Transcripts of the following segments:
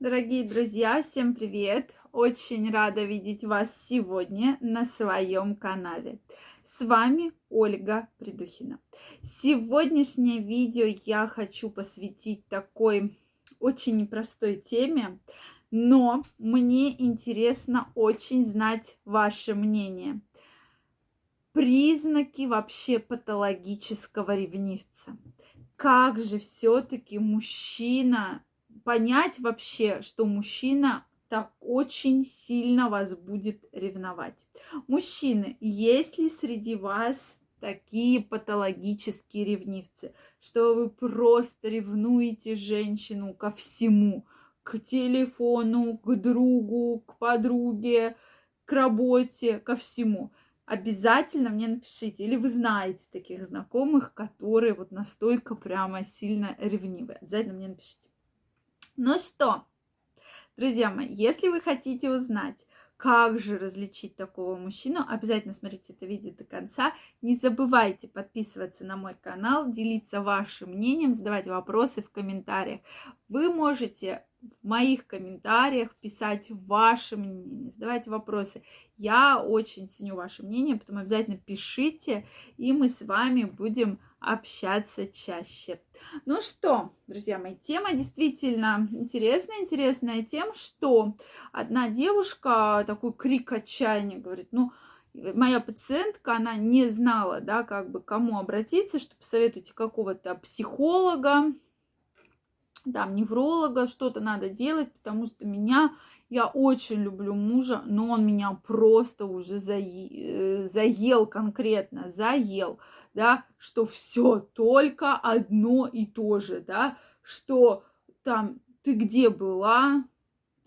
Дорогие друзья, всем привет! Очень рада видеть вас сегодня на своем канале. С вами Ольга Придухина. Сегодняшнее видео я хочу посвятить такой очень непростой теме, но мне интересно очень знать ваше мнение. Признаки вообще патологического ревнивца. Как же все-таки мужчина понять вообще, что мужчина так очень сильно вас будет ревновать. Мужчины, есть ли среди вас такие патологические ревнивцы, что вы просто ревнуете женщину ко всему, к телефону, к другу, к подруге, к работе, ко всему. Обязательно мне напишите, или вы знаете таких знакомых, которые вот настолько прямо сильно ревнивы. Обязательно мне напишите. Ну что, друзья мои, если вы хотите узнать, как же различить такого мужчину, обязательно смотрите это видео до конца. Не забывайте подписываться на мой канал, делиться вашим мнением, задавать вопросы в комментариях. Вы можете в моих комментариях писать ваше мнение, задавать вопросы. Я очень ценю ваше мнение, поэтому обязательно пишите, и мы с вами будем общаться чаще. Ну что, друзья мои, тема действительно интересная, интересная тем, что одна девушка такой крик отчаяния говорит, ну, моя пациентка, она не знала, да, как бы кому обратиться, что посоветуйте какого-то психолога, там, невролога, что-то надо делать, потому что меня, я очень люблю мужа, но он меня просто уже заел, заел конкретно, заел да, что все только одно и то же, да, что там ты где была,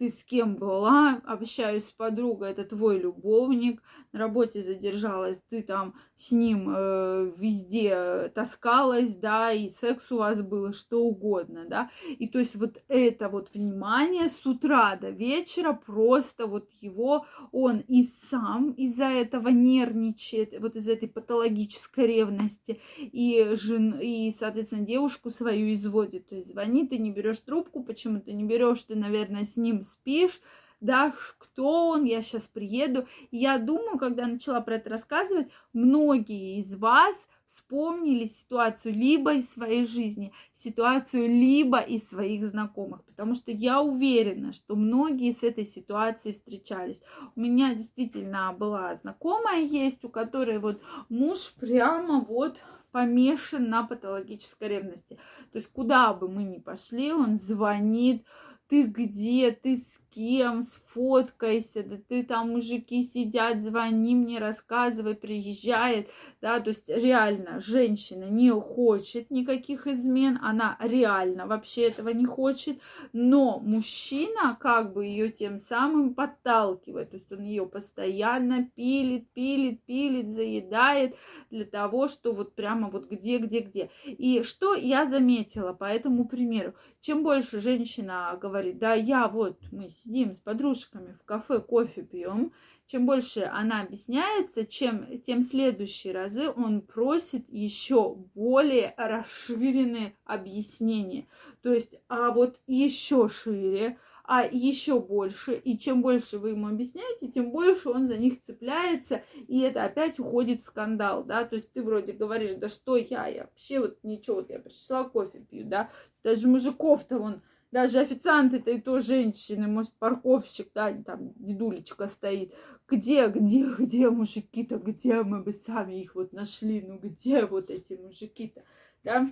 ты с кем была, общаюсь с подругой, это твой любовник, на работе задержалась, ты там с ним э, везде таскалась, да, и секс у вас было, что угодно, да, и то есть вот это вот внимание с утра до вечера просто вот его, он и сам из-за этого нервничает, вот из этой патологической ревности, и, жен, и соответственно, девушку свою изводит, то есть звонит, ты не берешь трубку, почему ты не берешь, ты, наверное, с ним спишь, да, кто он, я сейчас приеду. Я думаю, когда начала про это рассказывать, многие из вас вспомнили ситуацию либо из своей жизни, ситуацию либо из своих знакомых, потому что я уверена, что многие с этой ситуацией встречались. У меня действительно была знакомая есть, у которой вот муж прямо вот помешан на патологической ревности. То есть куда бы мы ни пошли, он звонит, ты где, ты с кем, сфоткайся, да ты там мужики сидят, звони мне, рассказывай, приезжает, да, то есть реально женщина не хочет никаких измен, она реально вообще этого не хочет, но мужчина как бы ее тем самым подталкивает, то есть он ее постоянно пилит, пилит, пилит, заедает для того, что вот прямо вот где, где, где. И что я заметила по этому примеру, чем больше женщина говорит, да, я вот, мы сидим с подружками в кафе, кофе пьем, чем больше она объясняется, чем тем следующие разы он просит еще более расширенные объяснения. То есть, а вот еще шире, а еще больше. И чем больше вы ему объясняете, тем больше он за них цепляется, и это опять уходит в скандал, да. То есть ты вроде говоришь, да что я, я вообще вот ничего, вот я пришла кофе пью, да. Даже мужиков-то он даже официант это и то женщины, может, парковщик, да, там дедулечка стоит. Где, где, где мужики-то, где мы бы сами их вот нашли, ну где вот эти мужики-то, да?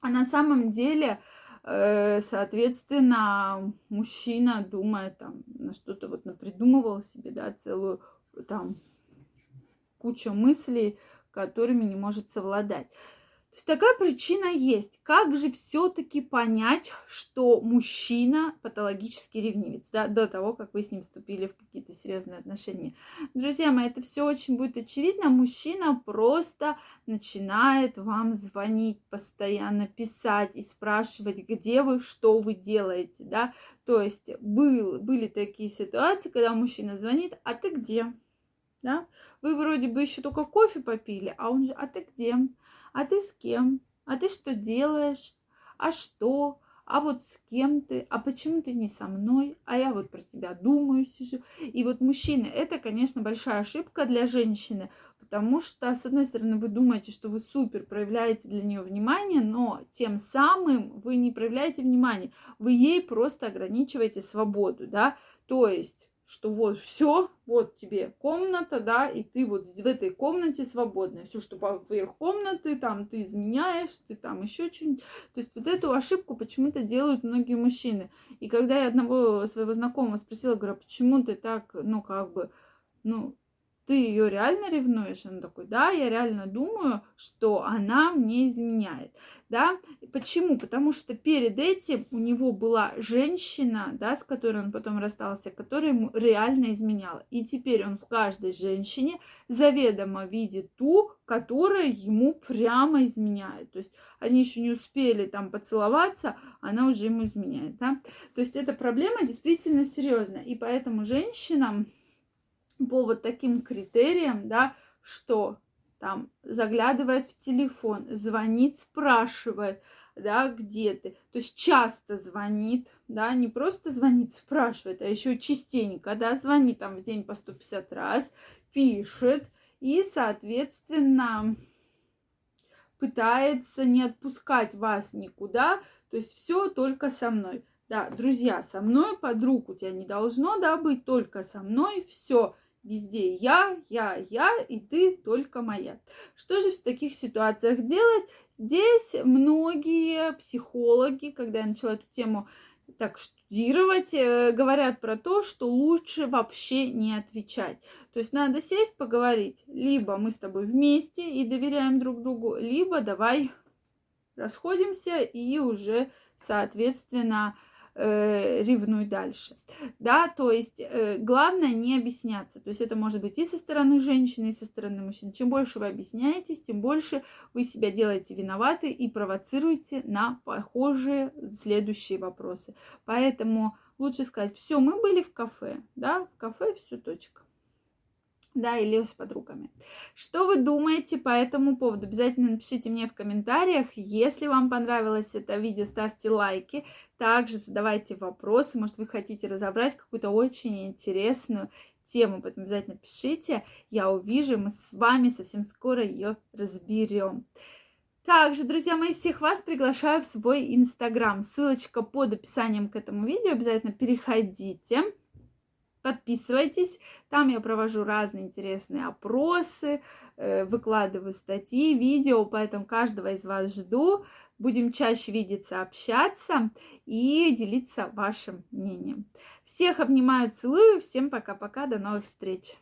А на самом деле, э, соответственно, мужчина думает там на что-то вот напридумывал себе, да, целую там кучу мыслей, которыми не может совладать. Такая причина есть. Как же все-таки понять, что мужчина патологический ревнивец, да, до того, как вы с ним вступили в какие-то серьезные отношения? Друзья мои, это все очень будет очевидно. Мужчина просто начинает вам звонить, постоянно писать и спрашивать, где вы, что вы делаете, да. То есть был, были такие ситуации, когда мужчина звонит, а ты где? Да? Вы вроде бы еще только кофе попили, а он же, а ты где? А ты с кем? А ты что делаешь? А что? а вот с кем ты, а почему ты не со мной, а я вот про тебя думаю, сижу. И вот мужчины, это, конечно, большая ошибка для женщины, потому что, с одной стороны, вы думаете, что вы супер проявляете для нее внимание, но тем самым вы не проявляете внимание, вы ей просто ограничиваете свободу, да, то есть что вот все, вот тебе комната, да, и ты вот в этой комнате свободная. Все, что поверх комнаты, там ты изменяешь, ты там еще что-нибудь. То есть вот эту ошибку почему-то делают многие мужчины. И когда я одного своего знакомого спросила, говорю, а почему ты так, ну, как бы, ну, ты ее реально ревнуешь? Он такой, да, я реально думаю, что она мне изменяет, да. Почему? Потому что перед этим у него была женщина, да, с которой он потом расстался, которая ему реально изменяла. И теперь он в каждой женщине заведомо видит ту, которая ему прямо изменяет. То есть они еще не успели там поцеловаться, она уже ему изменяет, да. То есть эта проблема действительно серьезная. И поэтому женщинам по вот таким критериям, да, что там заглядывает в телефон, звонит, спрашивает, да, где ты. То есть часто звонит, да, не просто звонит, спрашивает, а еще частенько, да, звонит там в день по 150 раз, пишет и, соответственно, пытается не отпускать вас никуда, то есть все только со мной. Да, друзья, со мной подруг у тебя не должно, да, быть только со мной, все Везде я, я, я, и ты только моя. Что же в таких ситуациях делать? Здесь многие психологи, когда я начала эту тему так штудировать, э, говорят про то, что лучше вообще не отвечать. То есть надо сесть, поговорить. Либо мы с тобой вместе и доверяем друг другу, либо давай расходимся и уже, соответственно, э, ревнуй дальше. Да, то есть э, главное не объясняться. То есть это может быть и со стороны женщины, и со стороны мужчин. Чем больше вы объясняетесь, тем больше вы себя делаете виноваты и провоцируете на похожие следующие вопросы. Поэтому лучше сказать, все, мы были в кафе, да, в кафе, все, точка да, или с подругами. Что вы думаете по этому поводу? Обязательно напишите мне в комментариях. Если вам понравилось это видео, ставьте лайки. Также задавайте вопросы. Может, вы хотите разобрать какую-то очень интересную тему, поэтому обязательно пишите. Я увижу, мы с вами совсем скоро ее разберем. Также, друзья мои, всех вас приглашаю в свой инстаграм. Ссылочка под описанием к этому видео. Обязательно переходите. Подписывайтесь, там я провожу разные интересные опросы, э, выкладываю статьи, видео, поэтому каждого из вас жду. Будем чаще видеться, общаться и делиться вашим мнением. Всех обнимаю, целую, всем пока-пока, до новых встреч!